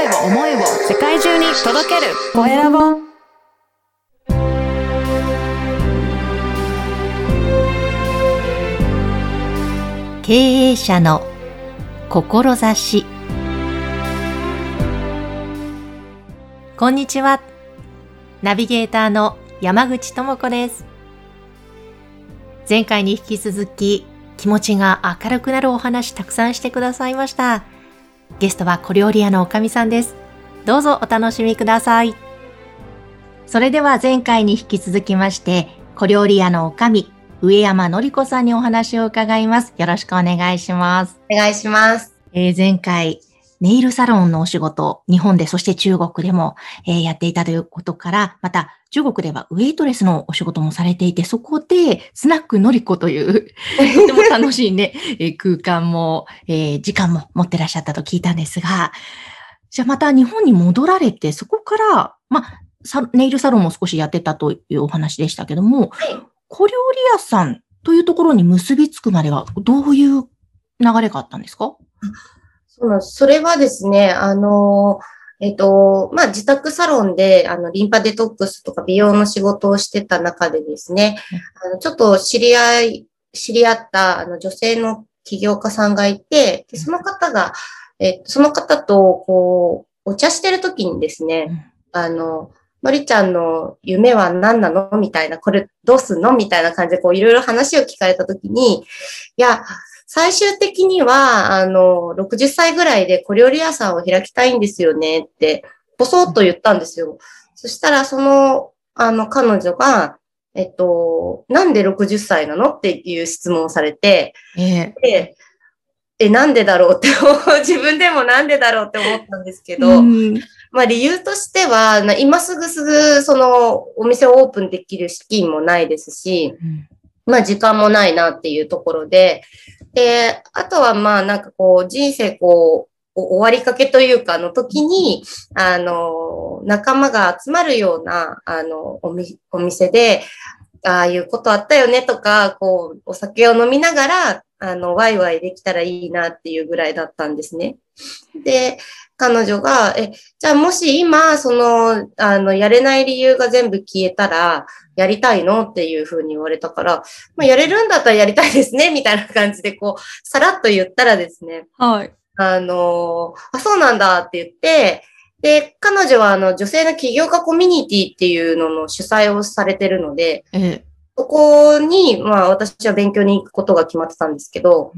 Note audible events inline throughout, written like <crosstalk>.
声を思いを世界中に届ける。コエラボ。経営者の志。こんにちは。ナビゲーターの山口智子です。前回に引き続き気持ちが明るくなるお話たくさんしてくださいました。ゲストは小料理屋のおかみさんですどうぞお楽しみくださいそれでは前回に引き続きまして小料理屋のおかみ上山のりこさんにお話を伺います。よろしくお願いします。お願いします。えー、前回、ネイルサロンのお仕事、日本で、そして中国でも、えー、やっていたということから、また、中国ではウェイトレスのお仕事もされていて、そこで、スナックのりこという、とても楽しいね、<laughs> え、空間も、えー、時間も持ってらっしゃったと聞いたんですが、じゃあまた日本に戻られて、そこから、まあ、ネイルサロンも少しやってたというお話でしたけども、はい小料理屋さんというところに結びつくまでは、どういう流れがあったんですか？それはですね、あの、えっと、まあ、自宅サロンで、あの、リンパデトックスとか美容の仕事をしてた中でですね、あの、ちょっと知り合い、知り合った、あの、女性の起業家さんがいて、でその方が、えっと、その方と、こう、お茶してる時にですね、あの、のりちゃんの夢は何なの？みたいな、これどうすんの？みたいな感じでこういろいろ話を聞かれたときに、いや、最終的には、あの、60歳ぐらいで小料理屋さんを開きたいんですよねって、ぼそっと言ったんですよ。そしたら、その、あの、彼女が、えっと、なんで60歳なのっていう質問をされて、えー、で、え、なんでだろうって、<laughs> 自分でもなんでだろうって思ったんですけど、まあ理由としては、今すぐすぐそのお店をオープンできる資金もないですし、うん、まあ時間もないなっていうところで、で、あとはまあなんかこう人生こう、終わりかけというかの時に、あの、仲間が集まるような、あの、おお店で、ああいうことあったよねとか、こう、お酒を飲みながら、あの、ワイワイできたらいいなっていうぐらいだったんですね。で、彼女が、え、じゃあもし今、その、あの、やれない理由が全部消えたら、やりたいのっていうふうに言われたから、まあ、やれるんだったらやりたいですね、みたいな感じで、こう、さらっと言ったらですね。はい。あの、あ、そうなんだって言って、で、彼女は、あの、女性の起業家コミュニティっていうのの主催をされてるので、ええ、そこに、まあ、私は勉強に行くことが決まってたんですけど、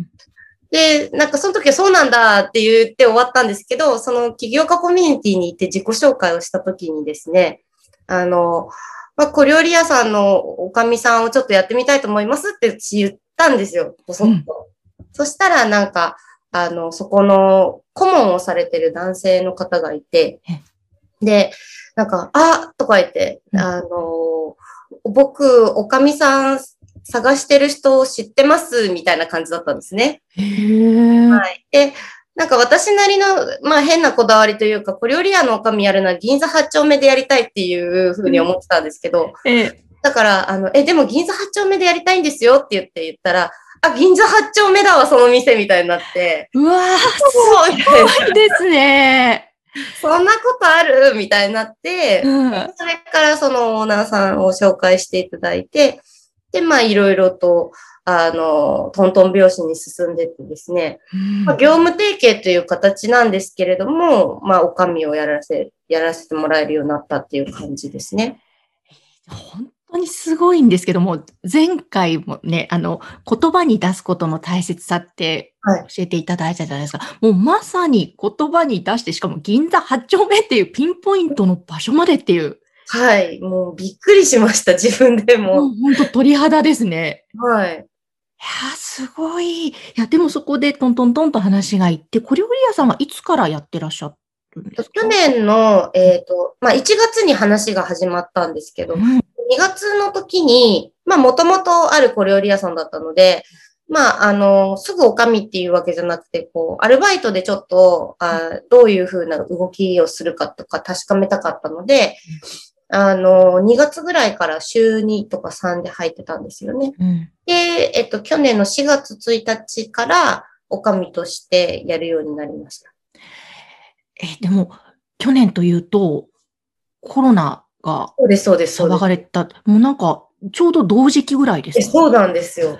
で、なんかその時はそうなんだって言って終わったんですけど、その起業家コミュニティに行って自己紹介をした時にですね、あの、まあ、小料理屋さんのおかみさんをちょっとやってみたいと思いますって言ったんですよ、ぼそっと。うん、そしたらなんか、あの、そこの顧問をされてる男性の方がいて、で、なんか、あとか言って、あの、僕、おかみさん探してる人を知ってますみたいな感じだったんですね。はい。で、なんか私なりの、まあ変なこだわりというか、小料理屋のおかみやるのは銀座8丁目でやりたいっていうふうに思ってたんですけど、うん、えだから、あの、え、でも銀座8丁目でやりたいんですよって言って言ったら、あ、銀座8丁目だわ、その店みたいになって。うわー、すごいですね。そんなことある？みたいになって、うん、それからそのオーナーさんを紹介していただいて、で、まあ、いろいろと、あの、トントン拍子に進んでってですね、まあ、業務提携という形なんですけれども、まあ、お上をやらせ、やらせてもらえるようになったっていう感じですね。本当にすごいんですけども、前回もね、あの、言葉に出すことの大切さって教えていただいたじゃないですか。はい、もうまさに言葉に出して、しかも銀座8丁目っていうピンポイントの場所までっていうはい。もうびっくりしました、自分でも。もう本当鳥肌ですね。はい。いや、すごい。いや、でもそこでトントントンと話がいって、小料理屋さんはいつからやってらっしゃるんですか？去年の、えっ、ー、と、まあ、1月に話が始まったんですけど、うん、2月の時に、まあ、もともとある小料理屋さんだったので、まあ、あの、すぐおかみっていうわけじゃなくて、こう、アルバイトでちょっと、あどういうふうな動きをするかとか確かめたかったので、あの、2月ぐらいから週2とか3で入ってたんですよね。うん、で、えっと、去年の4月1日から、おかみとしてやるようになりました。え、でも、去年というと、コロナがそうです、そうです。騒がれた。もうなんか、ちょうど同時期ぐらいですかえそうなんですよ。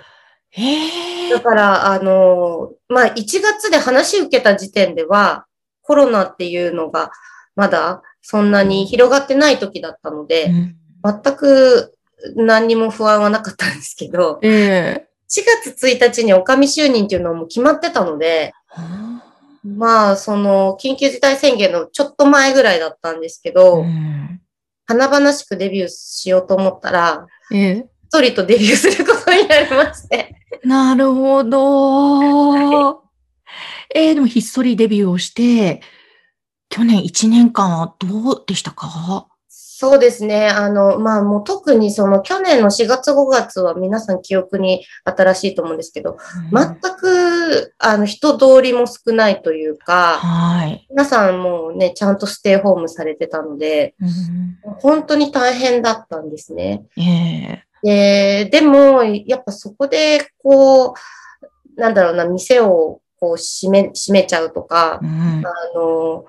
へえだ。から、あの、まあ、1月で話受けた時点では、コロナっていうのが、まだそんなに広がってない時だったので、うん。全く何にも不安はなかったんですけど、ええ。4月1日にお上就任っていうのはもう決まってたので、まあ、その、緊急事態宣言のちょっと前ぐらいだったんですけど、うん。華々しくデビューしようと思ったら、ええ。一人とデビューすることになりまして。なるほど。えー、でもひっそりデビューをして、去年1年間はどうでしたか？そうですね。あの、まあもう特にその去年の4月5月は皆さん記憶に新しいと思うんですけど、全く、あの、人通りも少ないというか、はい。皆さんもうね、ちゃんとステイホームされてたので、うん本当に大変だったんですね。ええで、でも、やっぱそこで、こう、なんだろうな、店をこう閉め、閉めちゃうとかう、んあの、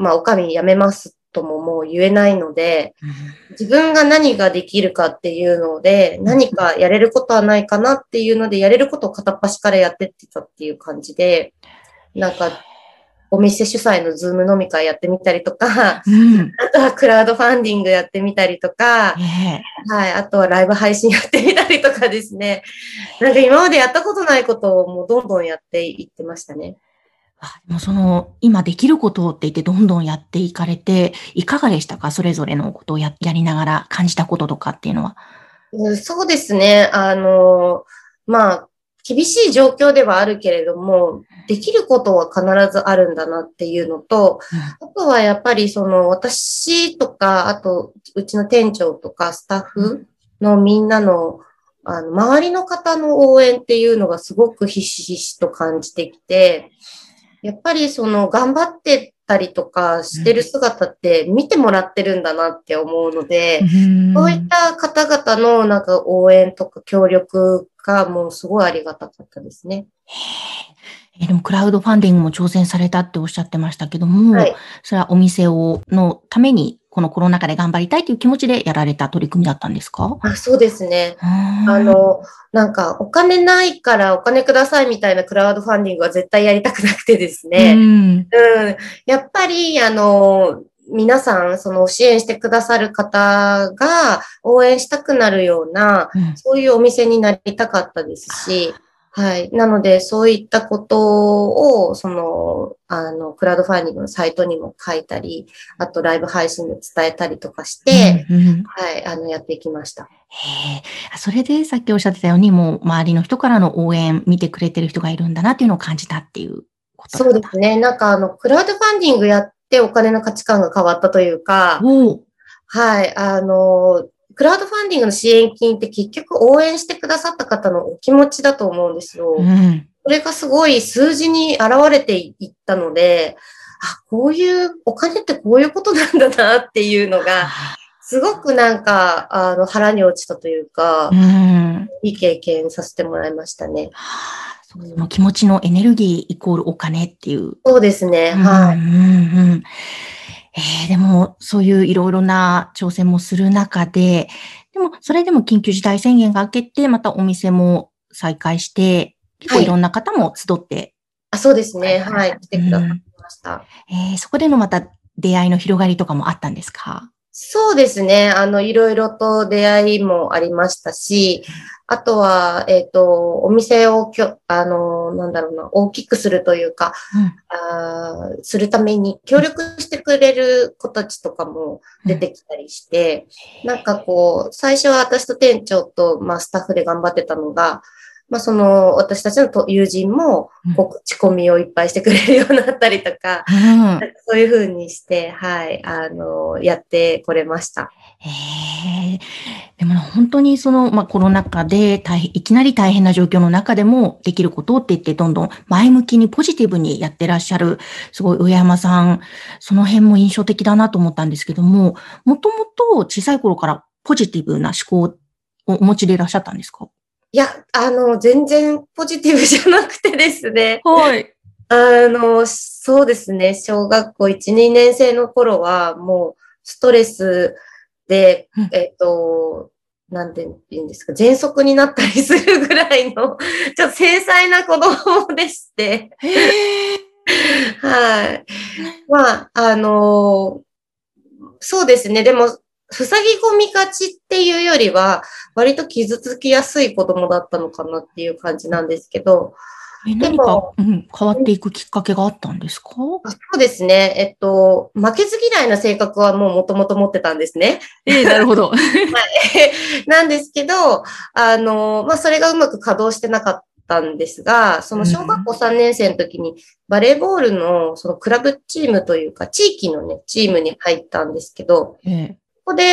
まあ、おかみ辞めますとももう言えないので、自分が何ができるかっていうので、何かやれることはないかなっていうので、やれることを片っ端からやってってたっていう感じで、なんか、お店主催のズーム飲み会やってみたりとか、うん。あとはクラウドファンディングやってみたりとか、ええはい、あとはライブ配信やってみたりとかですね。なんか今までやったことないことをもうどんどんやっていってましたね。あでもその、今できることって言ってどんどんやっていかれて、いかがでしたか？それぞれのことをややりながら感じたこととかっていうのは。うんそうですね。あの、まあ、厳しい状況ではあるけれども、できることは必ずあるんだなっていうのと、あとはやっぱりその私とか、あとうちの店長とかスタッフのみんなの、あの、周りの方の応援っていうのがすごくひしひしと感じてきて、やっぱりその頑張ってたりとかしてる姿って見てもらってるんだなって思うので、そういった方々のなんか応援とか協力がもうすごいありがたかったですね。えーでもクラウドファンディングも挑戦されたっておっしゃってましたけども、はい。それはお店を、のために、このコロナ禍で頑張りたいという気持ちでやられた取り組みだったんですか？あそうですね。ああ、の、なんか、お金ないからお金くださいみたいなクラウドファンディングは絶対やりたくなくてですうね。ん。うん。やっぱり、あの、皆さん、その支援してくださる方が応援したくなるような、うんそういうお店になりたかったですし、はい。なので、そういったことを、その、あの、クラウドファンディングのサイトにも書いたり、あとライブ配信で伝えたりとかして、うんうんはい、あの、やっていきました。へえあそれでさっきおっしゃってたように、もう周りの人からの応援、見てくれてる人がいるんだなっていうのを感じたっていうことそうですね。なんか、あの、クラウドファンディングやってお金の価値観が変わったというか、はい、あの、クラウドファンディングの支援金って結局応援してくださった方のお気持ちだと思うんですよ。うん。それがすごい数字に現れていったので、あ、こういう、お金ってこういうことなんだなっていうのが、すごくなんか、あの、腹に落ちたというかう、ん。いい経験させてもらいましたね。はあそうその気持ちのエネルギーイコールお金っていう。そうですね。はい。うんうんうんえーでも、そういういろいろな挑戦もする中で、でも、それでも緊急事態宣言が明けて、またお店も再開して、結構はいいろんな方も集って、あそうですね。はい。来てくださいました。えーそこでのまた出会いの広がりとかもあったんですか？そうですね。あの、いろいろと出会いもありましたし、あとは、えっ、と、お店をきょ、あの、なんだろうな、大きくするというか、あーするために協力してくれる子たちとかも出てきたりして、なんかこう、最初は私と店長と、まあ、スタッフで頑張ってたのが、まあ、その、私たちのと友人もうん、こう、口コミをいっぱいしてくれるようになったりとか、うん。そういう風にして、はい、あの、やってこれました。へえ。でも本当にその、まあ、コロナ禍で大変、いきなり大変な状況の中でもできることって言って、どんどん前向きにポジティブにやってらっしゃる、すごい上山さん、その辺も印象的だなと思ったんですけども、もともと小さい頃からポジティブな思考をお持ちでいらっしゃったんですか？いや、あの、全然ポジティブじゃなくてですね。はい。あの、そうですね。小学校1、2年生の頃は、もう、ストレスで、うんえっ、と、なんて言うんですか、喘息になったりするぐらいの、<laughs> ちょっと繊細な子供でして、はい。まあ、あのそうですね。でも、塞ぎ込みがちっていうよりは、割と傷つきやすい子供だったのかなっていう感じなんですけど、え何か、うん、変わっていくきっかけがあったんですか？あそうですね。えっと、負けず嫌いな性格はもう元々持ってたんですね。ええなるほど。<laughs> <laughs> なんですけど、あの、まあ、それがうまく稼働してなかったんですが、その小学校3年生の時にバレーボールのそのクラブチームというか、地域のね、チームに入ったんですけど、ええここで、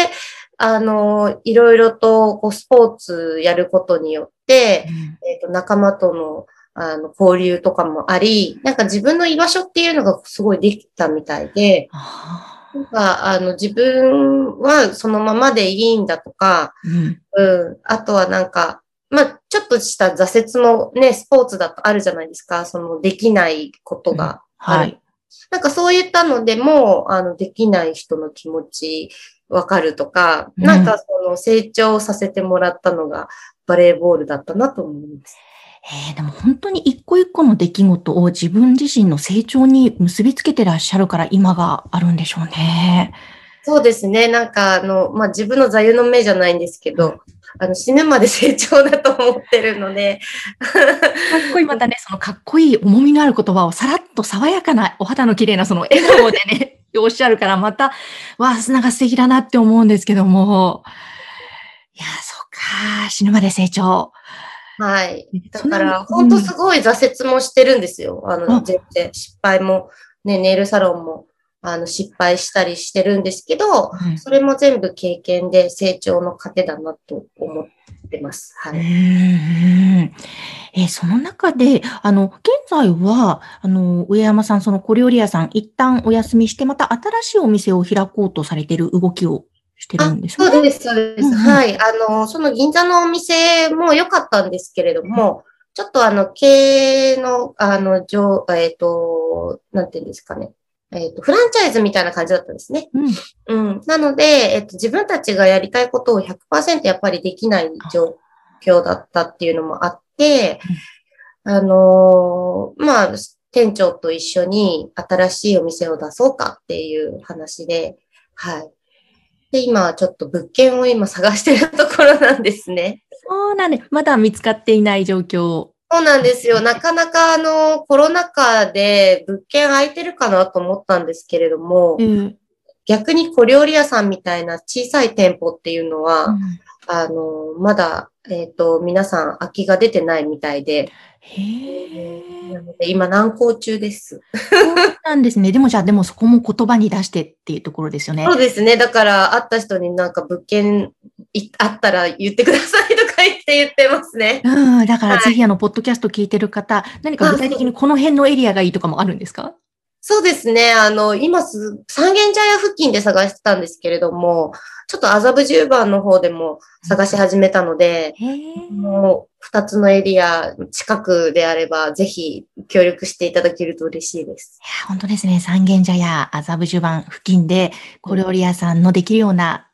あの、いろいろとこうスポーツやることによって、えっと仲間とのあの交流とかもあり、なんか自分の居場所っていうのがすごいできたみたいで、あなんかあの自分はそのままでいいんだとか、ーうんうん、あとはなんか、まあ、ちょっとした挫折もね、スポーツだとあるじゃないですか。そのできないことがある。はい。なんかそういったのでも、あの、できない人の気持ちわかるとか、うんなんかその成長させてもらったのがバレーボールだったなと思います。えーでも本当に一個一個の出来事を自分自身の成長に結びつけてらっしゃるから今があるんでしょうね。そうですね。なんかあの、まあ、自分の座右の銘じゃないんですけど、あの、死ぬまで成長だと思ってるので、かっこいい、またね、そのかっこいい重みのある言葉をさらっと爽やかなお肌の綺麗なその笑顔でね、<laughs> おっしゃるからまた、わあ、なんか素敵だなって思うんですけども。いや、そうか、死ぬまで成長。はい。だから、本当すごい挫折もしてるんですよ。ああの、全然失敗も、ね、ネイルサロンも、あの、失敗したりしてるんですけど、うんそれも全部経験で成長の糧だなと思ってます。はい。んえーその中で、あの、現在は、あの、上山さん、その小料理屋さん、一旦お休みして、また新しいお店を開こうとされている動きをしてるんですね。そうです、そうです。うんうんはい。あの、その銀座のお店も良かったんですけれども、ちょっとあの、経営の、あの、上、えっ、と、なんていうんですかね。えっ、と、フランチャイズみたいな感じだったんですね。うん。うん。なので、えっと、自分たちがやりたいことを100%やっぱりできない状況だったっていうのもあって、あのーまあ、店長と一緒に新しいお店を出そうかっていう話で、はい。で、今はちょっと物件を今探してるところなんですね。そうなんで、まだ見つかっていない状況。そうなんですよ。なかなかあの、コロナ禍で物件空いてるかなと思ったんですけれども、うん逆に小料理屋さんみたいな小さい店舗っていうのは、あの、まだ、えっ、と、皆さん空きが出てないみたいで、へえ。なので今難航中です。そうなんですね。でもじゃあ、でもそこも言葉に出してっていうところですよね。そうですね。だから、会った人になんか物件いあったら言ってくださいとか言って言ってますね。うん。だからはいぜひあの、ポッドキャスト聞いてる方、何か具体的にこの辺のエリアがいいとかもあるんですか？そうですね。あの、今す、三軒茶屋付近で探してたんですけれども、ちょっと麻布十番の方でも探し始めたので、へえ。もう二つのエリア近くであれば、ぜひ協力していただけると嬉しいです。いや、本当ですね。三軒茶屋、麻布十番付近で、小料理屋さんのできるような、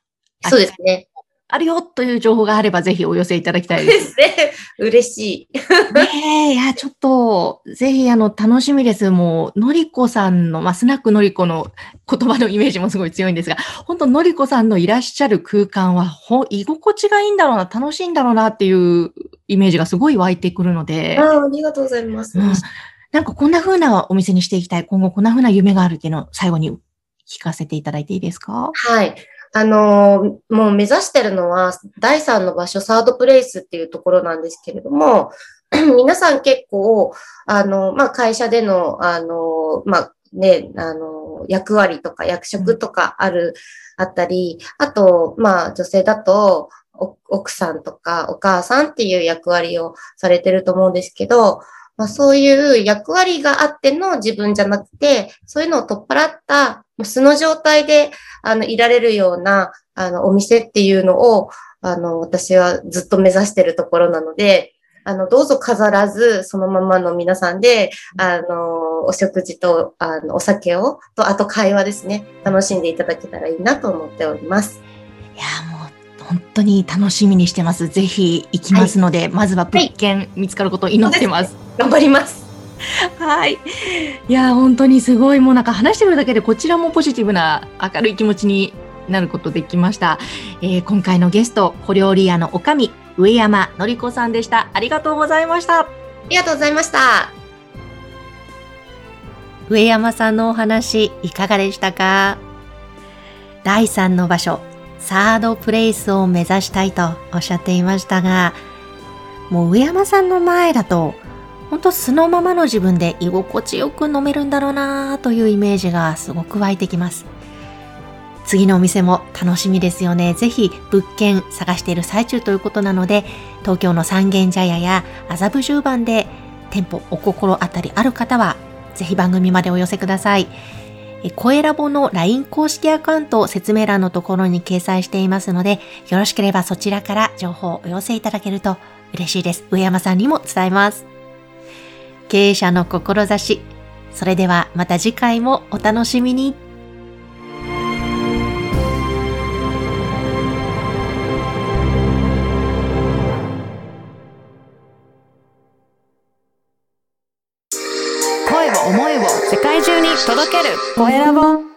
そうですね。あるよという情報があれば、ぜひお寄せいただきたいでです。すね。嬉しい。ねえ、いや、ちょっと、ぜひ、あの、楽しみです。もう、のりこさんの、まあ、スナックのりこの言葉のイメージもすごい強いんですが、本当のりこさんのいらっしゃる空間は、ほ、居心地がいいんだろうな、楽しいんだろうなっていうイメージがすごい湧いてくるので、ああありがとうございます。うんなんかこんな風なお店にしていきたい、今後こんな風な夢があるっていうのを最後に聞かせていただいていいですか？はい。あのもう目指してるのは、第三の場所、サードプレイスっていうところなんですけれども、<clears throat> 皆さん結構、あの、まあ、会社での、あの、まあ、ね、あの、役割とか役職とかある、あったり、あと、まあ、女性だと、奥さんとかお母さんっていう役割をされてると思うんですけど、まあ、そういう役割があっての自分じゃなくて、そういうのを取っ払った、素の状態で、あの、いられるような、あの、お店っていうのを、あの、私はずっと目指してるところなので、あの、どうぞ飾らず、そのままの皆さんで、あの、お食事と、あの、お酒を、と、あと会話ですね、楽しんでいただけたらいいなと思っております。いや、もう、本当に楽しみにしてます。ぜひ行きますので、まずは物件見つかることを祈ってます。頑張ります。はい。いや、本当にすごい、もうなんか話してるだけでこちらもポジティブな明るい気持ちになることできました。えー今回のゲスト、小料理屋のおかみ、上山のりこさんでした。ありがとうございました。ありがとうございました。上山さんのお話いかがでしたか？第3の場所、サードプレイスを目指したいとおっしゃっていましたが、もう上山さんの前だと、ほんと素のままの自分で居心地よく飲めるんだろうなというイメージがすごく湧いてきます。次のお店も楽しみですよね。ぜひ物件探している最中ということなので、東京の三軒茶屋や麻布十番で店舗お心当たりある方は、ぜひ番組までお寄せください。え声ラボの LINE 公式アカウントを説明欄のところに掲載していますので、よろしければそちらから情報をお寄せいただけると嬉しいです。上山さんにも伝えます。経営者の志。それではまた次回もお楽しみに。声を思いを世界中に届けるコエラボ